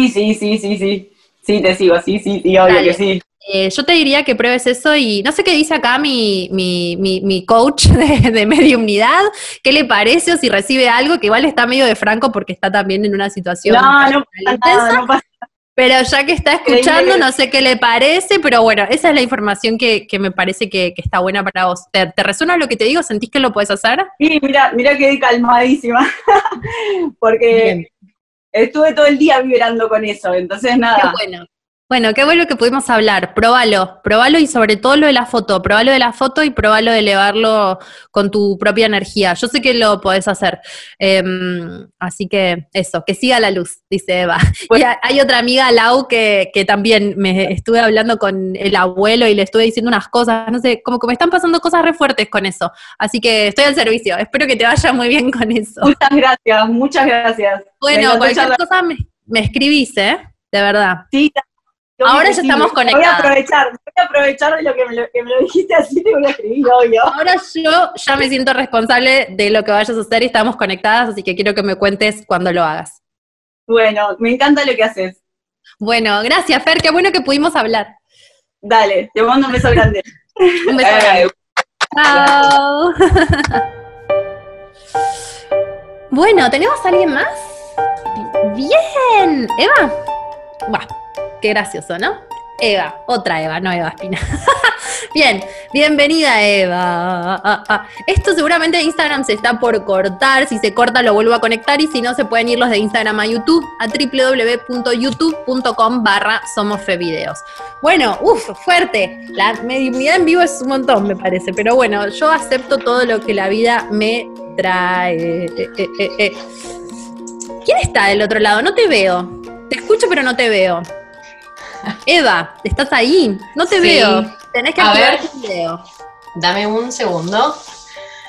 sí, sí, sí, sí. Sí, te sigo, sí, sí, sí, obvio que sí. Eh, yo te diría que pruebes eso y no sé qué dice acá mi, mi, mi, coach (laughs) de, de mediumnidad, qué le parece o si recibe algo, que igual está medio de franco porque está también en una situación no, no pasa Pero ya que está escuchando, no sé qué le parece, pero bueno, esa es la información que, que me parece que, que, está buena para vos. ¿Te, ¿Te, resuena lo que te digo? ¿Sentís que lo puedes hacer? Sí, mira, mira que calmadísima, (laughs) porque estuve todo el día vibrando con eso, entonces nada. Qué bueno. Bueno, qué bueno que pudimos hablar. Probalo, probalo y sobre todo lo de la foto. Probalo de la foto y probalo de elevarlo con tu propia energía. Yo sé que lo podés hacer. Em, así que eso, que siga la luz, dice Eva. (laughs) Y hay otra amiga, Lau, que, que también me estuve hablando con el abuelo y le estuve diciendo unas cosas. No sé, como que me están pasando cosas re fuertes con eso. Así que estoy al servicio. Espero que te vaya muy bien con eso. Muchas gracias, muchas gracias. Bueno, cualquier cosa me, me escribís, ¿eh? De verdad. Sí, Ahora ya estamos conectados. Voy a aprovechar, voy a aprovechar de lo que me lo, que me lo dijiste (laughs) así, te voy a escribir, obvio. Ahora yo ya me siento responsable de lo que vayas a hacer y estamos conectadas, así que quiero que me cuentes cuando lo hagas. Bueno, me encanta lo que haces. Bueno, gracias, Fer, qué bueno que pudimos hablar. Dale, te mando un beso grande. (laughs) un beso grande. Chao. (laughs) bueno, ¿tenemos a alguien más? Bien, Eva. Bueno. Qué gracioso, ¿no? Eva, otra Eva, no Eva Espina. (laughs) Bien, bienvenida Eva. Esto seguramente de Instagram se está por cortar, si se corta lo vuelvo a conectar y si no se pueden ir los de Instagram a YouTube a www.youtube.com barra somosfevideos. Bueno, uff, fuerte. La mediunidad en vivo es un montón, me parece, pero bueno, yo acepto todo lo que la vida me trae. Eh, eh, eh, ¿Quién está del otro lado? No te veo. Te escucho pero no te veo. Eva, ¿estás ahí? No te veo. Tenés que activar tu video. Dame un segundo.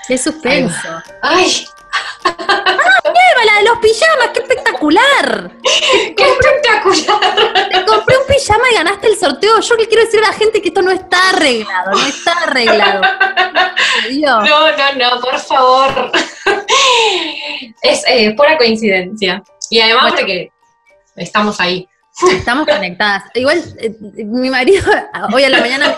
Qué suspenso. ¡Ay! ¡Ah, Eva, la de los pijamas! ¡Qué espectacular! (laughs) ¡Qué espectacular! Te compré un pijama y ganaste el sorteo. Yo le quiero decir a la gente que esto no está arreglado, no está arreglado. No, no, no, por favor. Es eh, pura coincidencia. Y además de que estamos ahí. Estamos conectadas. Igual, eh, mi marido hoy a la mañana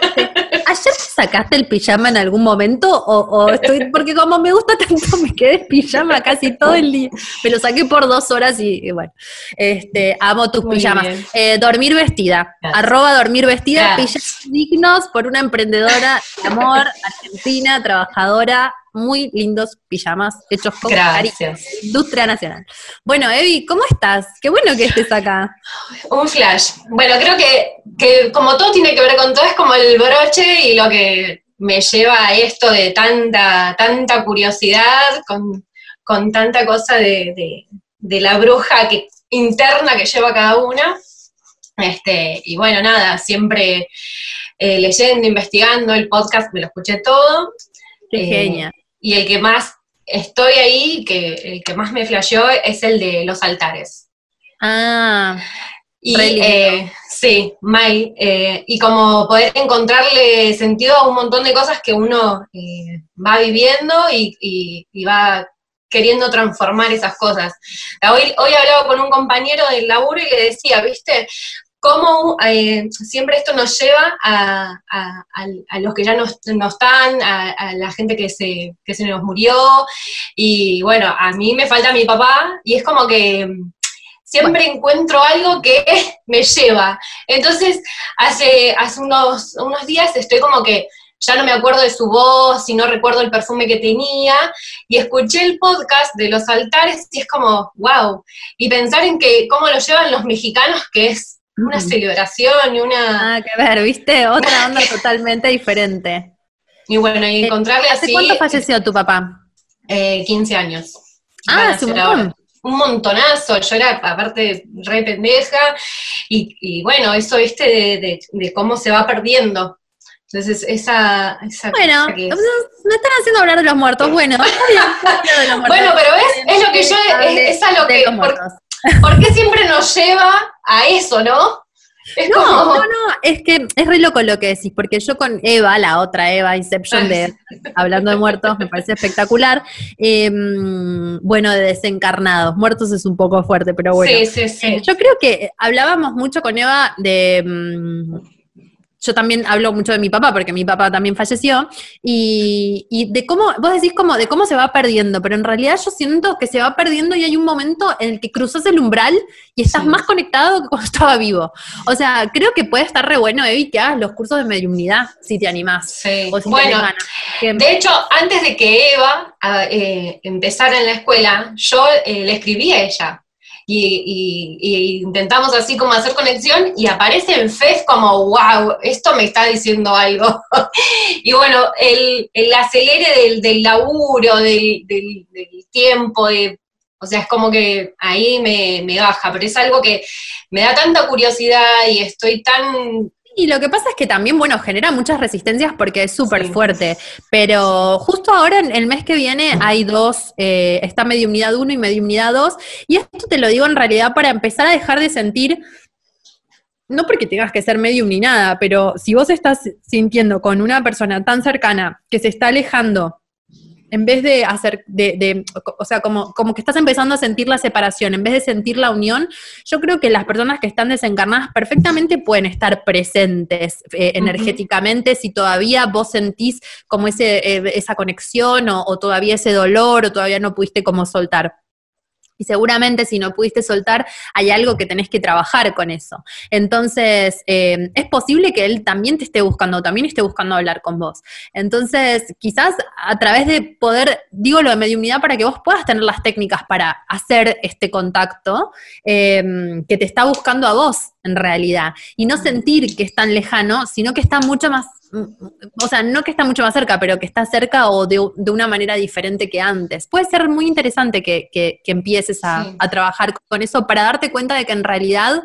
¿ayer sacaste el pijama en algún momento? O, estoy, porque como me gusta tanto, me quedé en pijama casi todo el día. Me lo saqué por dos horas y, bueno, este, amo tus pijamas. Eh, dormir vestida, arroba dormir vestida, pijamas dignos por una emprendedora de amor, argentina, trabajadora, muy lindos pijamas hechos con Gracias. Industria Nacional. Bueno, Evi, ¿cómo estás? Qué bueno que estés acá. Un flash. Bueno, creo que, como todo tiene que ver con todo, es como el broche y lo que me lleva a esto de tanta, tanta curiosidad, con, tanta cosa de, la bruja que, interna que lleva cada una. Este, y bueno, nada, siempre eh, leyendo, investigando, el podcast me lo escuché todo. Qué eh, genial y el que más estoy ahí, que el que más me flasheó es el de los altares. Ah, y, eh, sí, May, eh, y como poder encontrarle sentido a un montón de cosas que uno eh, va viviendo y, va queriendo transformar esas cosas. Hoy, hoy hablaba con un compañero del laburo y le decía, viste, cómo eh, siempre esto nos lleva a, los que ya no, están, a, la gente que se, que se nos murió, y bueno, a mí me falta mi papá, y es como que siempre encuentro algo que (laughs) me lleva. Entonces, hace, hace unos, unos días estoy como que ya no me acuerdo de su voz y no recuerdo el perfume que tenía, y escuché el podcast de los altares y es como, wow, y pensar en que cómo lo llevan los mexicanos, que es una celebración y una... Ah, que ver, viste, otra onda totalmente diferente. Y bueno, y eh, encontrarle así... ¿Hace cuánto falleció tu papá? Eh, 15 años. Ah, hace un montón. Un montonazo, yo era aparte re pendeja, y, bueno, eso, viste, de, cómo se va perdiendo. Entonces, esa... esa bueno, me están haciendo hablar de los muertos, bueno. (laughs) bueno, pero ves, es lo que yo, es, a lo que... ¿Por qué siempre nos lleva a eso, no? no, no, no, es que es re loco lo que decís, porque yo con Eva, la otra Eva, Inception de Hablando de Muertos, me parece espectacular. Em, bueno, de desencarnados, muertos es un poco fuerte, pero bueno. Sí, sí, sí. yo creo que hablábamos mucho con Eva de em, yo también hablo mucho de mi papá, porque mi papá también falleció, y, de cómo, vos decís como de cómo se va perdiendo, pero en realidad yo siento que se va perdiendo y hay un momento en el que cruzas el umbral y estás más conectado que cuando (laughs) estaba vivo. O sea, creo que puede estar re bueno, Evi, que hagas los cursos de mediunidad, si te animás. Sí. bueno, de hecho, antes de que Eva ah, eh, empezara en la escuela, yo eh, le escribí a ella y, intentamos así como hacer conexión y aparece en FEF como, wow, esto me está diciendo algo. (laughs) y bueno, el, el acelere del, laburo, del, del, tiempo, de, o sea, es como que ahí me, me baja, pero es algo que me da tanta curiosidad y estoy tan y lo que pasa es que también, bueno, genera muchas resistencias porque es súper fuerte. Pero justo ahora, en el mes que viene, hay dos, eh, está Mediunidad 1 y Mediunidad 2. Y esto te lo digo en realidad para empezar a dejar de sentir, no porque tengas que ser medium ni nada, pero si vos estás sintiendo con una persona tan cercana que se está alejando en vez de hacer, de, o sea, como, como que estás empezando a sentir la separación, en vez de sentir la unión, yo creo que las personas que están desencarnadas perfectamente pueden estar presentes eh, energéticamente si todavía vos sentís como ese, eh, esa conexión o, o todavía ese dolor o todavía no pudiste como soltar. Y seguramente si no pudiste soltar, hay algo que tenés que trabajar con eso. Entonces, eh, es posible que él también te esté buscando, también esté buscando hablar con vos. Entonces, quizás a través de poder, digo lo de mediunidad para que vos puedas tener las técnicas para hacer este contacto eh, que te está buscando a vos en realidad. Y no sentir que es tan lejano, sino que está mucho más o sea, no que está mucho más cerca, pero que está cerca o de, una manera diferente que antes. Puede ser muy interesante que, empieces a, trabajar con eso para darte cuenta de que en realidad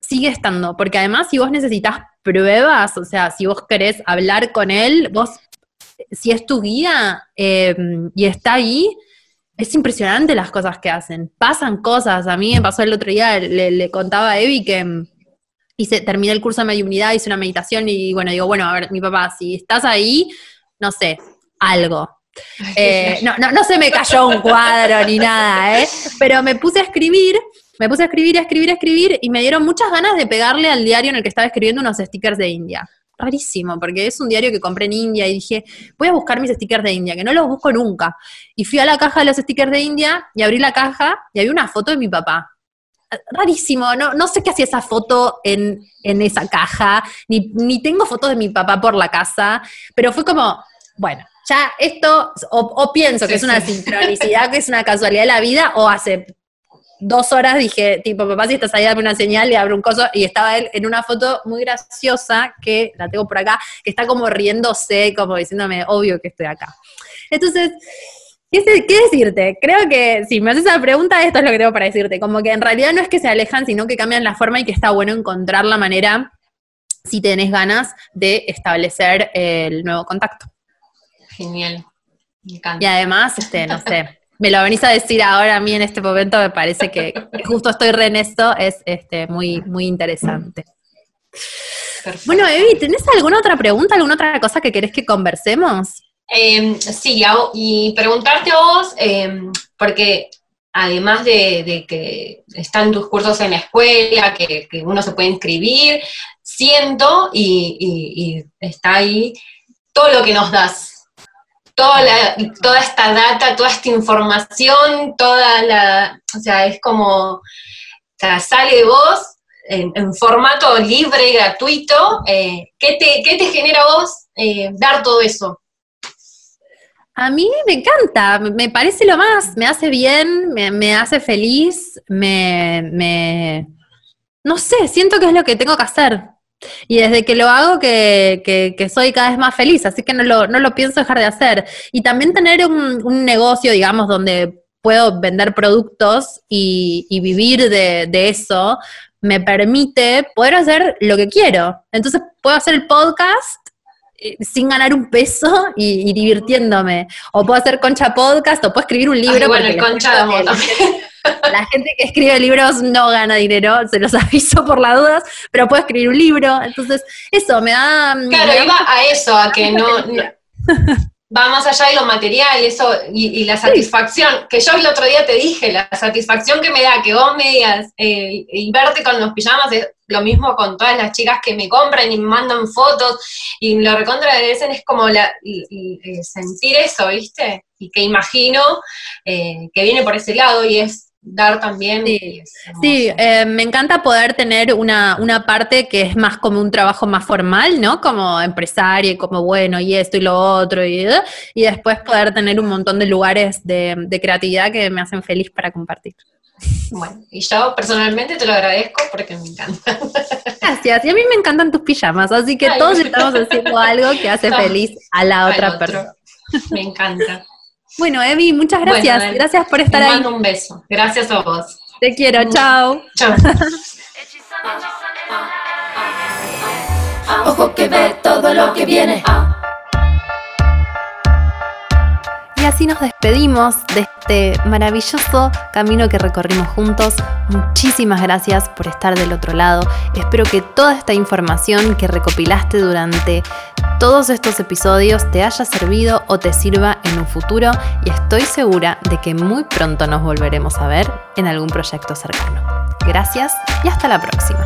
sigue estando, porque además si vos necesitas pruebas, o sea, si vos querés hablar con él, vos, si es tu guía em, y está ahí, es impresionante las cosas que hacen. Pasan cosas. A mí me pasó el otro día, le, le contaba a Evi que hice, terminé el curso de mediunidad, hice una meditación y bueno, digo, bueno, a ver, mi papá, si estás ahí, no sé, algo. Eh, no, no, no se me cayó un cuadro ni nada, ¿eh? Pero me puse a escribir, me puse a escribir, a escribir, a escribir y me dieron muchas ganas de pegarle al diario en el que estaba escribiendo unos stickers de India. rarísimo, porque es un diario que compré en India y dije, voy a buscar mis stickers de India, que no los busco nunca. Y fui a la caja de los stickers de India y abrí la caja y había una foto de mi papá. Rarísimo, no, no sé qué hacía esa foto en, esa caja, ni, ni tengo fotos de mi papá por la casa, pero fue como, bueno, ya esto, o, pienso que es una sincronicidad, que es una casualidad de la vida, o hace dos horas dije, tipo, papá, si estás ahí, dame una señal, le abro un coso, y estaba él en una foto muy graciosa, que la tengo por acá, que está como riéndose, como diciéndome, obvio que estoy acá. Entonces, ¿qué, decirte? Creo que si me haces esa pregunta, esto es lo que tengo para decirte, como que en realidad no es que se alejan, sino que cambian la forma y que está bueno encontrar la manera, si tenés ganas, de establecer el nuevo contacto. Genial, me encanta. Y además, este, no sé, me lo venís a decir ahora a mí en este momento, me parece que, justo estoy re en esto, es este, muy, muy interesante. Bueno, Evi, ¿tenés alguna otra pregunta, alguna otra cosa que querés que conversemos? Em, sí, y preguntarte a vos, em, porque además de, que están tus cursos en la escuela, que, uno se puede inscribir, siento y está ahí todo lo que nos das, toda, toda esta data, toda esta información, toda la, o sea, es como, o sea, sale de vos en, formato libre gratuito. Eh, ¿qué, te, te, genera vos eh, dar todo eso? A mí me encanta, me parece lo más, me hace bien, me, hace feliz, me, me, no sé, siento que es lo que tengo que hacer. Y desde que lo hago que, soy cada vez más feliz, así que no lo, no lo pienso dejar de hacer. Y también tener un, negocio, digamos, donde puedo vender productos y, vivir de, eso, me permite poder hacer lo que quiero. Entonces puedo hacer el podcast sin ganar un peso y, divirtiéndome. O puedo hacer concha podcast, o puedo escribir un libro. bueno, el concha de (laughs) La gente que escribe libros no gana dinero, se los (laughs) aviso por las dudas, pero puede escribir un libro. Entonces, eso me da. Claro, iba a eso, a que (laughs) no, va más allá de lo material eso, y, la satisfacción, que yo el otro día te dije, la satisfacción que me da que vos me digas eh, y verte con los pijamas es lo mismo con todas las chicas que me compran y me mandan fotos y lo recontra agradecen, es como la, sentir eso, ¿viste? Y que imagino eh, que viene por ese lado y es dar también. Sí, eh, me encanta poder tener una, una, parte que es más como un trabajo más formal, ¿no? Como empresaria y como bueno, y esto y lo otro, y, y después poder tener un montón de lugares de, creatividad que me hacen feliz para compartir. Bueno, y yo personalmente te lo agradezco porque me encanta. (laughs) Gracias, y a mí me encantan tus pijamas, así que todos estamos haciendo algo que hace (laughs) feliz a la otra persona. Me encanta. Bueno, Evi, muchas gracias. gracias por estar te ahí. mando un beso. Gracias a vos. Te quiero, chao. Chao. (laughs) Ojo que ve todo lo que viene. así nos despedimos de este maravilloso camino que recorrimos juntos. Muchísimas gracias por estar del otro lado. Espero que toda esta información que recopilaste durante todos estos episodios te haya servido o te sirva en un futuro y estoy segura de que muy pronto nos volveremos a ver en algún proyecto cercano. Gracias y hasta la próxima.